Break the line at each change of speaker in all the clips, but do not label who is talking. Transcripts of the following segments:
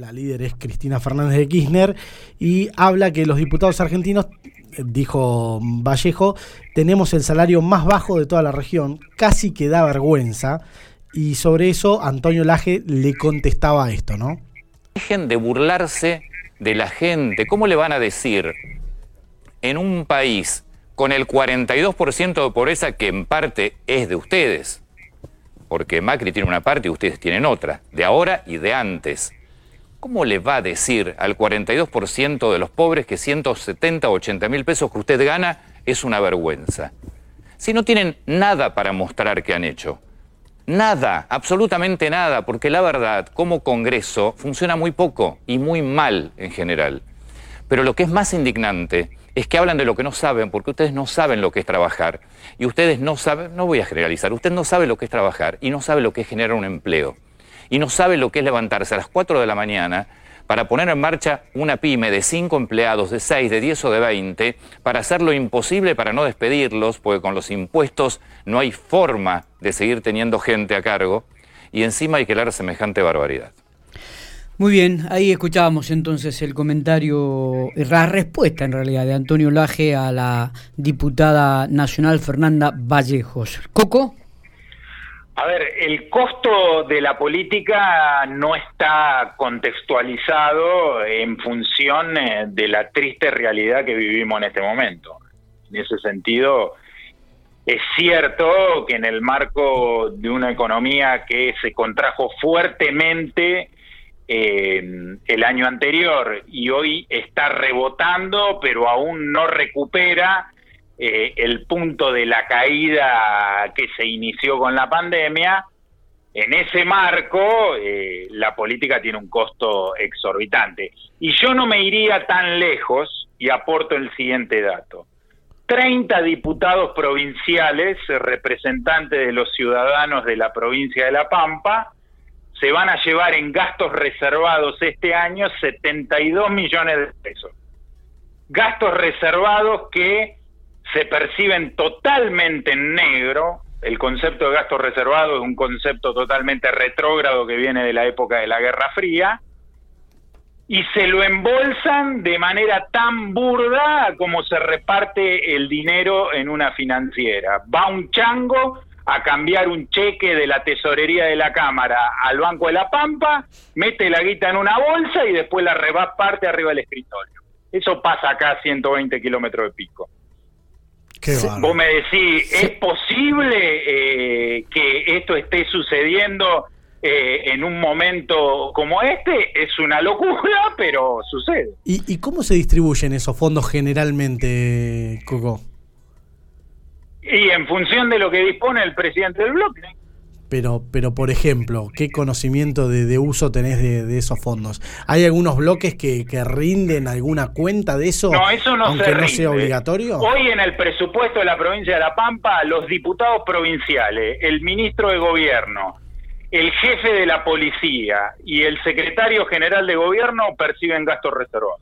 la líder es Cristina Fernández de Kirchner, y habla que los diputados argentinos, dijo Vallejo, tenemos el salario más bajo de toda la región, casi que da vergüenza, y sobre eso Antonio Laje le contestaba esto, ¿no?
Dejen de burlarse de la gente. ¿Cómo le van a decir en un país con el 42% de pobreza que en parte es de ustedes? Porque Macri tiene una parte y ustedes tienen otra, de ahora y de antes. ¿Cómo le va a decir al 42% de los pobres que 170 o 80 mil pesos que usted gana es una vergüenza? Si no tienen nada para mostrar que han hecho. Nada, absolutamente nada, porque la verdad, como Congreso, funciona muy poco y muy mal en general. Pero lo que es más indignante es que hablan de lo que no saben, porque ustedes no saben lo que es trabajar. Y ustedes no saben, no voy a generalizar, usted no sabe lo que es trabajar y no sabe lo que es generar un empleo. Y no sabe lo que es levantarse a las 4 de la mañana para poner en marcha una pyme de 5 empleados, de 6, de 10 o de 20, para hacer lo imposible para no despedirlos, porque con los impuestos no hay forma de seguir teniendo gente a cargo, y encima hay que leer semejante barbaridad.
Muy bien, ahí escuchábamos entonces el comentario, la respuesta en realidad de Antonio Laje a la diputada nacional Fernanda Vallejos. Coco.
A ver, el costo de la política no está contextualizado en función eh, de la triste realidad que vivimos en este momento. En ese sentido, es cierto que en el marco de una economía que se contrajo fuertemente eh, el año anterior y hoy está rebotando, pero aún no recupera eh, el punto de la caída que se inició con la pandemia, en ese marco eh, la política tiene un costo exorbitante. Y yo no me iría tan lejos y aporto el siguiente dato. 30 diputados provinciales, representantes de los ciudadanos de la provincia de La Pampa, se van a llevar en gastos reservados este año 72 millones de pesos. Gastos reservados que se perciben totalmente en negro. El concepto de gasto reservado es un concepto totalmente retrógrado que viene de la época de la Guerra Fría. Y se lo embolsan de manera tan burda como se reparte el dinero en una financiera. Va un chango a cambiar un cheque de la tesorería de la Cámara al Banco de la Pampa, mete la guita en una bolsa y después la reparte arriba del escritorio. Eso pasa acá a 120 kilómetros de pico. Vos me decís, ¿es posible eh, que esto esté sucediendo eh, en un momento como este? Es una locura, pero sucede.
¿Y, cómo se distribuyen esos fondos generalmente, Coco?
Y en función de lo que dispone el presidente del bloque.
Pero, pero por ejemplo, ¿qué conocimiento de, uso tenés de, esos fondos? ¿Hay algunos bloques que, rinden alguna cuenta de eso?
No, eso no
aunque no sea obligatorio.
Hoy en el presupuesto de la provincia de La Pampa, los diputados provinciales, el ministro de Gobierno, el jefe de la policía y el secretario general de Gobierno perciben gastos reservados.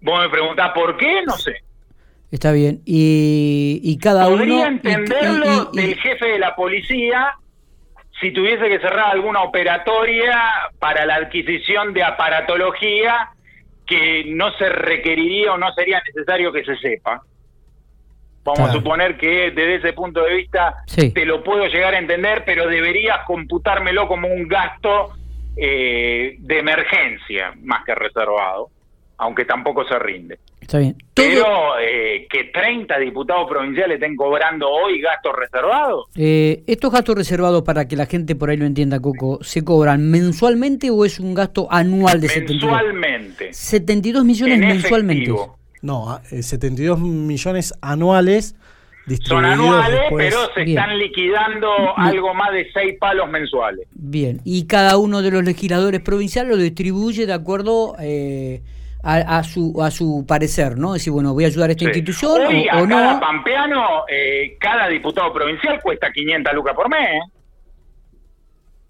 Vos me preguntás por qué, no sé.
Está bien. Y, y cada
Podría
uno.
entenderlo del jefe de la policía si tuviese que cerrar alguna operatoria para la adquisición de aparatología que no se requeriría o no sería necesario que se sepa. Vamos a suponer que desde ese punto de vista te lo puedo llegar a entender, pero deberías computármelo como un gasto eh, de emergencia más que reservado, aunque tampoco se rinde.
Está bien.
Pero eh, que 30 diputados provinciales estén cobrando hoy gastos reservados.
Eh, ¿Estos gastos reservados, para que la gente por ahí lo entienda, Coco, se cobran mensualmente o es un gasto anual de
mensualmente.
72 millones mensualmente.
No, 72 ah, eh, millones anuales.
Son anuales, pero se están liquidando algo más de 6 palos mensuales.
Bien, y cada uno de los legisladores provinciales lo distribuye de acuerdo... Eh, a, su a su parecer, ¿no? Decir, bueno, voy a ayudar a esta institución o, no.
Cada pampeano, eh, cada diputado provincial cuesta 500 lucas por mes.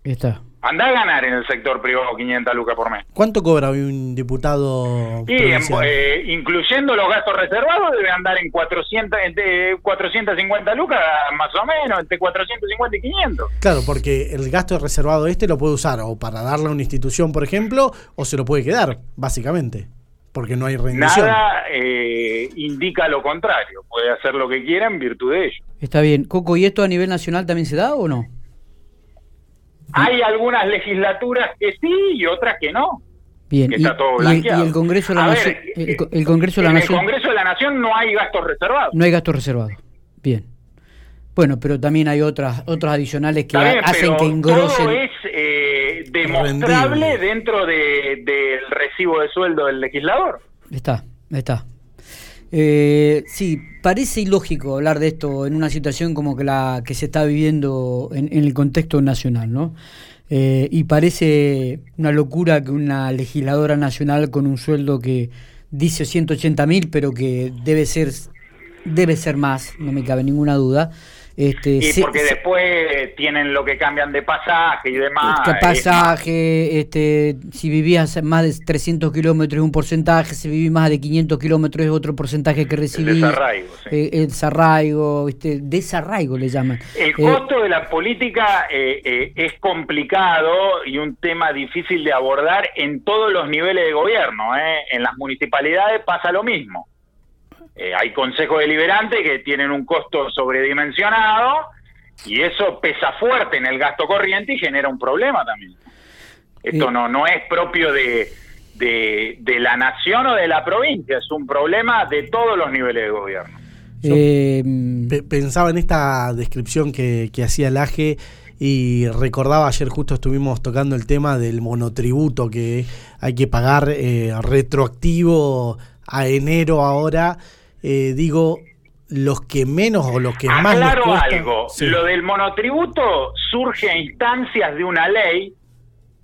Está.
Anda a ganar en el sector privado 500 lucas por mes.
¿Cuánto cobra hoy un diputado?
Y en-
provincial?
eh, incluyendo los gastos reservados debe andar en 400, entre 450 lucas más o menos, entre 450 y 500.
Claro, porque el gasto reservado este lo puede usar o para darle a una institución, por ejemplo, o se lo puede quedar, básicamente, porque no hay rendición.
Nada eh, indica lo contrario, puede hacer lo que quiera en virtud de ello.
Está bien. Coco, ¿y esto a nivel nacional también se da o no?
Hay algunas legislaturas que sí y otras que no.
Bien.
que
Y,
está todo
y- y el Congreso de la
A
Nación.
ver,
el, co- el Congreso de la
en
Nación.
el Congreso de la Nación no hay gastos reservados.
No hay gasto reservado. Bien. Bueno, pero también hay otras otros adicionales que
bien,
hacen que engrosen.
Todo es eh, demostrable
Rendible.
dentro de- del recibo de sueldo del legislador.
Está, está. Eh, sí, parece ilógico hablar de esto en una situación como que la que se está viviendo en, en el contexto nacional, ¿no? Eh, y parece una locura que una legisladora nacional con un sueldo que dice 180 mil, pero que debe ser debe ser más, no me cabe ninguna duda. Este,
Y
se-
porque
se-
después tienen lo que cambian de pasaje y demás.
este
es-
pasaje, este, si vivías más de 300 kilómetros es un porcentaje, si vivís más de 500 kilómetros es otro porcentaje que recibís.
desarraigo, sí.
Eh, el desarraigo, este, desarraigo le llaman.
El
Eh,
costo de la política eh, eh, es complicado y un tema difícil de abordar en todos los niveles de gobierno. ¿eh? En las municipalidades pasa lo mismo. Eh, hay consejos deliberantes que tienen un costo sobredimensionado y eso pesa fuerte en el gasto corriente y genera un problema también. Esto no, no es propio de, de, de la nación o de la provincia, es un problema de todos los niveles de gobierno.
eh,
Pe- Pensaba en esta descripción que, que hacía el AGE y recordaba ayer justo estuvimos tocando el tema del monotributo que hay que pagar eh, retroactivo a enero ahora. Eh, digo, los que menos o los que más
Aclaro
cuesta-
algo,
Sí.
lo del monotributo surge a instancias de una ley,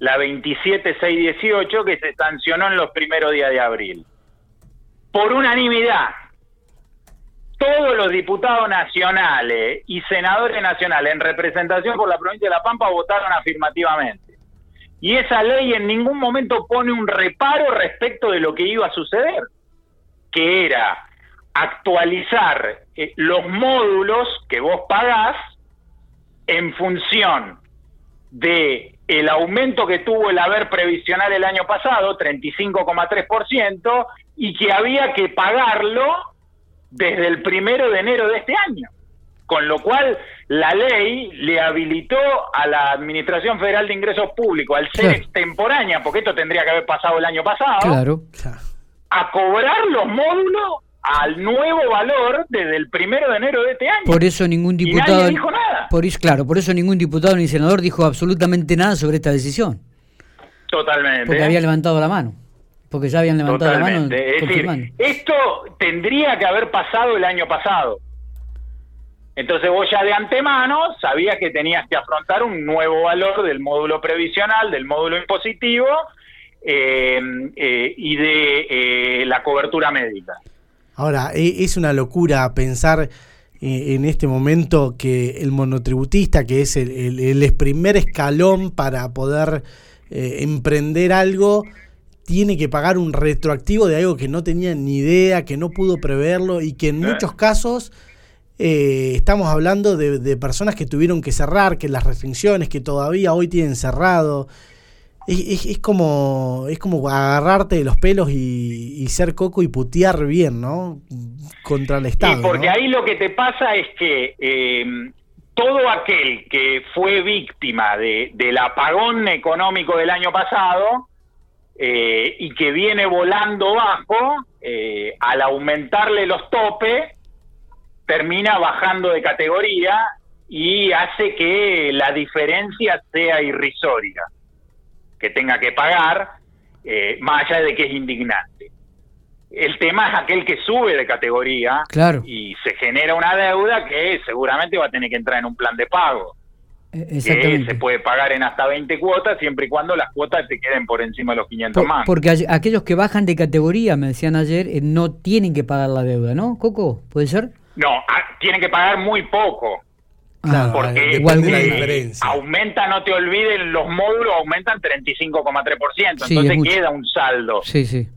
la 27618, que se sancionó en los primeros días de abril. Por unanimidad, todos los diputados nacionales y senadores nacionales en representación por la provincia de La Pampa votaron afirmativamente. Y esa ley en ningún momento pone un reparo respecto de lo que iba a suceder, que era actualizar eh, los módulos que vos pagás en función de el aumento que tuvo el haber previsional el año pasado, 35,3%, y que había que pagarlo desde el primero de enero de este año. Con lo cual, la ley le habilitó a la Administración Federal de Ingresos Públicos, al ser
Claro.
extemporánea, porque esto tendría que haber pasado el año pasado,
claro.
Claro.
A cobrar los módulos al nuevo valor desde el primero de enero de este año.
Por eso ningún
Y
diputado.
nadie dijo nada.
Por eso, claro, por eso ningún diputado ni senador dijo absolutamente nada sobre esta decisión.
Totalmente.
Porque había levantado la mano. Porque ya habían levantado la mano.
Es decir, esto tendría que haber pasado el año pasado. Entonces vos ya de antemano sabías que tenías que afrontar un nuevo valor del módulo previsional, del módulo impositivo eh, eh, y de eh, la cobertura médica.
Ahora, e- es una locura pensar eh, en este momento que el monotributista, que es el, el- el primer escalón para poder emprender algo, tiene que pagar un retroactivo de algo que no tenía ni idea, que no pudo preverlo y que en muchos casos eh, estamos hablando de, de personas que tuvieron que cerrar, que las restricciones que todavía hoy tienen cerrado. Es, es- es como es como agarrarte de los pelos y, y ser coco y putear bien, ¿no? Contra el Estado.
Y porque
¿no?
ahí lo que te pasa es que eh, todo aquel que fue víctima de, del apagón económico del año pasado eh, y que viene volando bajo, eh, al aumentarle los topes, termina bajando de categoría y hace que la diferencia sea irrisoria, que tenga que pagar, eh, más allá de que es indignante. El tema es aquel que sube de categoría
Claro.
y se genera una deuda que seguramente va a tener que entrar en un plan de pago,
Eh,
que se puede pagar en hasta 20 cuotas siempre y cuando las cuotas te queden por encima de los 500
Por-
más.
porque aquellos que bajan de categoría, me decían ayer, eh, no tienen que pagar la deuda, ¿no? Coco, ¿puede ser?
No, ah, tienen que pagar muy poco.
Claro,
porque
de la
eh,
diferencia.
aumenta, no te olvides, los módulos aumentan 35,3%,
Sí,
entonces queda un saldo.
Sí, sí.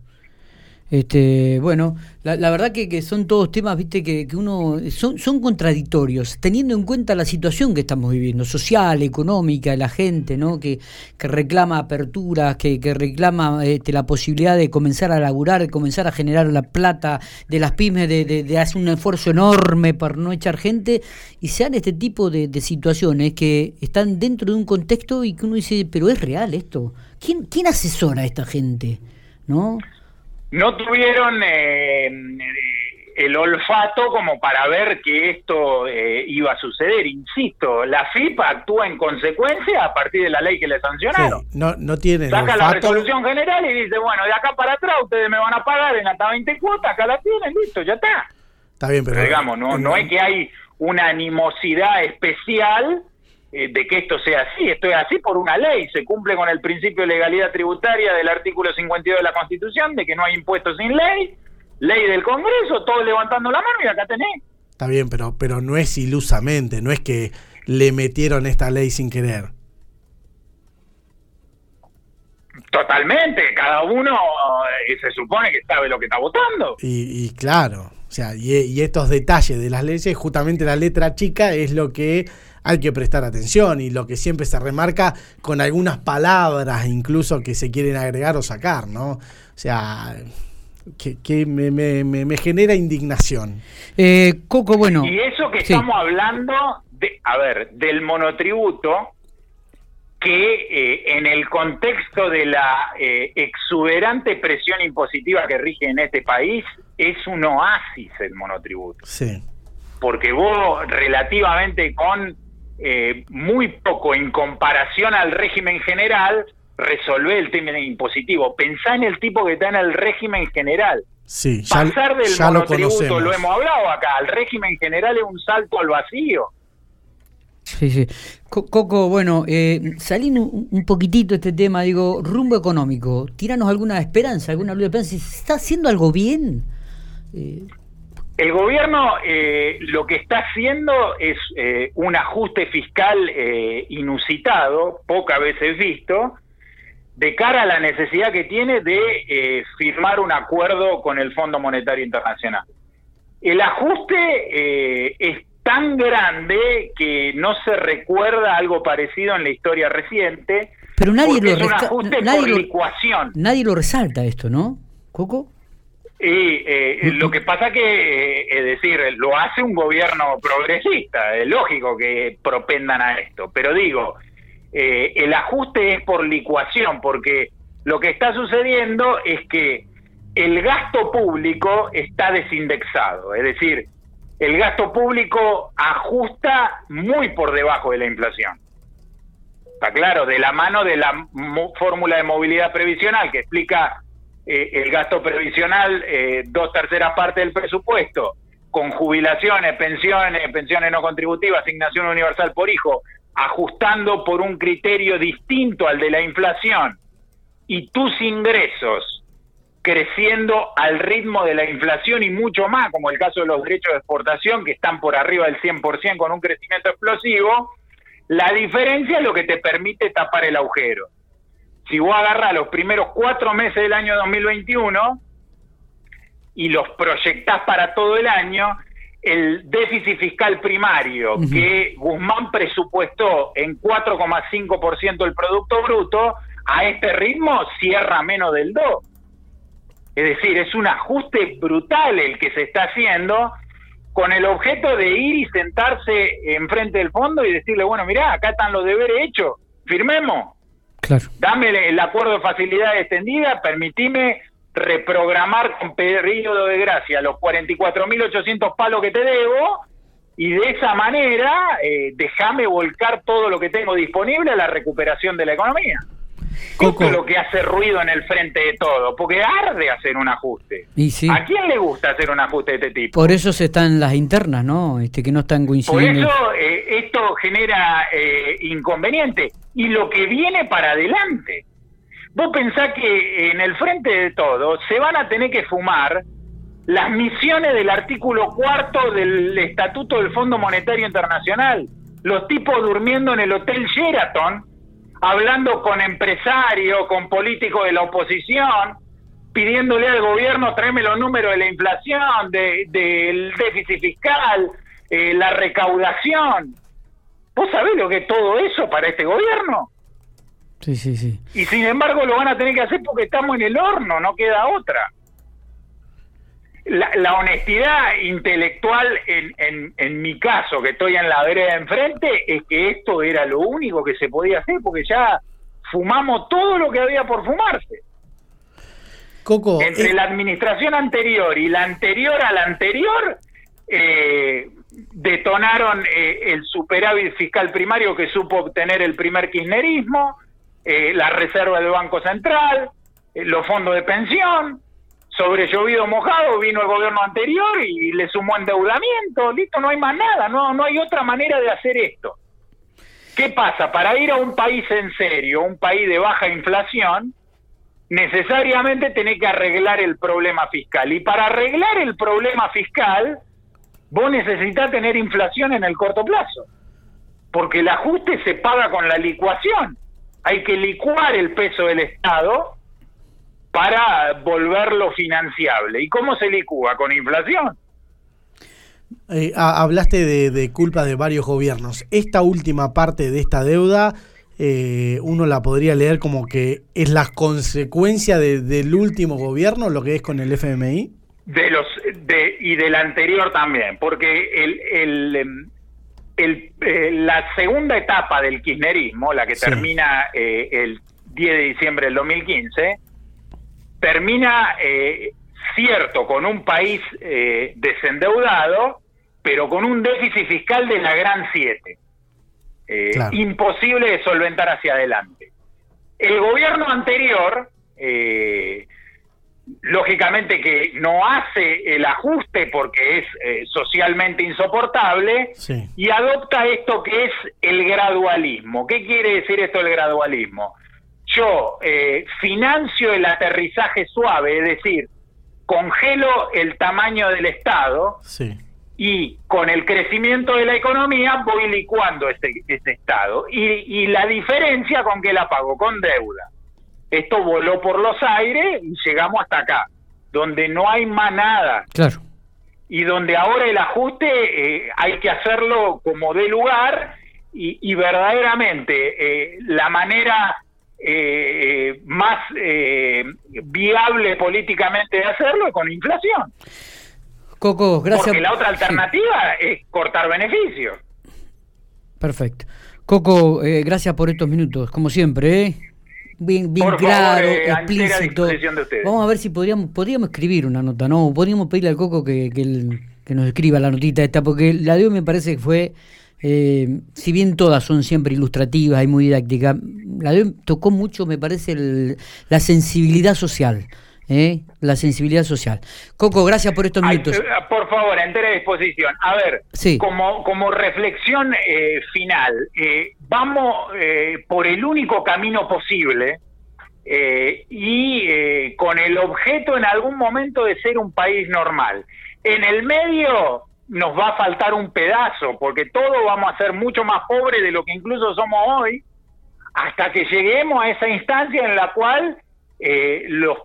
Este, bueno, la, la verdad que, son todos temas, viste, que, uno son, contradictorios, teniendo en cuenta la situación que estamos viviendo, social, económica, la gente, ¿no? Que, reclama aperturas, que, reclama este, la posibilidad de comenzar a laburar, de comenzar a generar la plata de las pymes, de, de- de hacer un esfuerzo enorme para no echar gente, y se dan este tipo de, de situaciones que están dentro de un contexto y que uno dice, pero es real esto. ¿Quién, quién asesora a esta gente? ¿No?
No tuvieron eh, el olfato como para ver que esto eh, iba a suceder. Insisto, la FIP actúa en consecuencia a partir de la ley que le sancionaron.
Sí, no, no tienen
Saca la resolución general y dice, bueno, de acá para atrás ustedes me van a pagar en hasta 20 cuotas, acá la tienen, listo, ya está.
Está bien, pero,
Pero digamos, no, no es que hay una animosidad especial eh, de que esto sea así, esto es así por una ley, se cumple con el principio de legalidad tributaria del artículo 52 de la Constitución, de que no hay impuestos sin ley, ley del Congreso, todos levantando la mano y acá tenés.
Está bien, pero, pero no es ilusamente, no es que le metieron esta ley sin querer.
Totalmente, cada uno eh, se supone que sabe lo que está votando.
Y, y claro, sea, y, y estos detalles de las leyes, justamente la letra chica es lo que hay que prestar atención y lo que siempre se remarca con algunas palabras incluso que se quieren agregar o sacar, ¿no? O sea, que, que me, me- me- me genera indignación.
Eh, Coco, bueno.
Y eso que
sí.
estamos hablando, de, a ver, del monotributo, que eh, en el contexto de la eh, exuberante presión impositiva que rige en este país, es un oasis el monotributo.
Sí,
Porque vos, relativamente con eh, muy poco en comparación al régimen general, resolvé el tema impositivo. Pensá en el tipo que está en el régimen general.
sí, ya,
Pasar del
ya lo
monotributo,
conocemos.
lo hemos hablado acá, al régimen general es un salto al vacío.
Sí, sí. Co- Coco, bueno, eh, saliendo un poquitito este tema, digo, rumbo económico, tiranos alguna esperanza, alguna luz de esperanza. ¿Se está haciendo algo bien? Eh,
El gobierno eh, lo que está haciendo es eh, un ajuste fiscal eh, inusitado, pocas veces visto, de cara a la necesidad que tiene de firmar un acuerdo con el Fondo Monetario Internacional. El ajuste es tan grande que no se recuerda algo parecido en la historia reciente,
pero nadie lo,
es un ajuste
nadie
por
lo-
licuación.
nadie lo resalta esto, ¿no? Coco.
Y eh, lo que pasa que, eh, es decir, lo hace un gobierno progresista, es lógico que propendan a esto, pero digo, eh, el ajuste es por licuación, porque lo que está sucediendo es que el gasto público está desindexado, es decir, el gasto público ajusta muy por debajo de la inflación. Está claro, de la mano de la fórmula de movilidad previsional que explica eh, el gasto previsional, eh, dos terceras partes del presupuesto, con jubilaciones, pensiones, pensiones no contributivas, asignación universal por hijo, ajustando por un criterio distinto al de la inflación, y tus ingresos creciendo al ritmo de la inflación y mucho más, como el caso de los derechos de exportación, que están por arriba del 100% con un crecimiento explosivo, la diferencia es lo que te permite tapar el agujero. Si vos agarras los primeros cuatro meses del año 2021 y los proyectás para todo el año, el déficit fiscal primario que Guzmán presupuestó en 4,5% del Producto Bruto, a este ritmo cierra menos del 2. Es decir, es un ajuste brutal el que se está haciendo con el objeto de ir y sentarse enfrente del fondo y decirle, bueno, mirá, acá están los deberes hechos, firmemos,
Claro.
dame el- acuerdo de facilidad extendida, permitime reprogramar con periodo de gracia los 44.800 palos que te debo y de esa manera eh, déjame volcar todo lo que tengo disponible a la recuperación de la economía.
Coco.
Esto es lo que hace ruido en el frente de todo, porque arde hacer un ajuste.
Y sí.
¿A quién le gusta hacer un ajuste de este tipo?
Por eso se están las internas, ¿no? Este, que no están
Por
coincidiendo.
eso eh, esto genera eh, inconveniente. Y lo que viene para adelante. Vos pensás que en el frente de todo se van a tener que fumar las misiones del artículo cuarto del Estatuto del Fondo Monetario Internacional, los tipos durmiendo en el Hotel Sheraton, hablando con empresarios, con políticos de la oposición, pidiéndole al gobierno tráeme los números de la inflación, del déficit fiscal, eh, la recaudación. ¿Vos sabés lo que es todo eso para este gobierno?
Sí, sí, sí.
Y sin embargo lo van a tener que hacer porque estamos en el horno, no queda otra. La, honestidad intelectual en, en, en, mi caso, que estoy en la vereda enfrente, es que esto era lo único que se podía hacer porque ya fumamos todo lo que había por fumarse.
Coco,
Entre eh, la administración anterior y la anterior a la anterior, eh, detonaron eh, el superávit fiscal primario que supo obtener el primer kirchnerismo, eh, la reserva del Banco Central, eh, los fondos de pensión, sobre llovido mojado vino el gobierno anterior y le sumó endeudamiento, listo, no hay más nada, no, no hay otra manera de hacer esto. ¿Qué pasa? Para ir a un país en serio, un país de baja inflación, necesariamente tiene que arreglar el problema fiscal. Y para arreglar el problema fiscal, vos necesitas tener inflación en el corto plazo, porque el ajuste se paga con la licuación hay que licuar el peso del Estado para volverlo financiable. ¿Y cómo se licúa? Con inflación.
Eh, hablaste de, culpa de varios gobiernos. Esta última parte de esta deuda, eh, uno la podría leer como que es la consecuencia del último gobierno, lo que es con el FMI.
De los de, y del anterior también, porque el, el, em, el, eh, la segunda etapa del kirchnerismo, la que termina eh, el 10 de diciembre del 2015, termina, eh, cierto, con un país desendeudado, pero con un déficit fiscal de la gran siete. Imposible de solventar hacia adelante. El gobierno anterior lógicamente que no hace el ajuste porque es eh, socialmente insoportable y adopta esto que es el gradualismo. ¿Qué quiere decir esto el gradualismo? Yo eh, financio el aterrizaje suave, es decir, congelo el tamaño del Estado y con el crecimiento de la economía voy licuando ese, ese Estado. Y, y la diferencia con que la pago con deuda esto voló por los aires y llegamos hasta acá, donde no hay más nada.
Claro.
Y donde ahora el ajuste eh, hay que hacerlo como de lugar y, verdaderamente eh, la manera eh, más viable políticamente de hacerlo con inflación.
Coco, gracias.
Porque la otra alternativa es cortar beneficios.
Perfecto. Coco, gracias por estos minutos, como siempre. ¿eh? bien, bien claro,
eh,
explícito. Vamos a ver si podríamos, podríamos escribir una nota, ¿no? Podríamos pedirle al Coco que, que, nos escriba la notita esta, porque la de hoy me parece que fue, eh, si bien todas son siempre ilustrativas y muy didácticas, la de tocó mucho, me parece, la sensibilidad social. ¿eh? la sensibilidad social. Coco, gracias por estos minutos.
por favor, entera disposición. A ver, como, como reflexión final, vamos por el único camino posible y con el objeto en algún momento de ser un país normal. En el medio nos va a faltar un pedazo, porque todos vamos a ser mucho más pobres de lo que incluso somos hoy, hasta que lleguemos a esa instancia en la cual los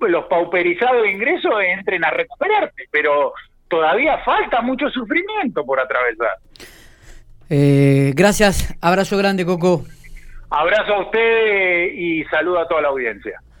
los pauperizados de ingresos entren a recuperarse, pero todavía falta mucho sufrimiento por atravesar.
Eh, gracias, abrazo grande, Coco.
Abrazo a usted y saludo a toda la audiencia.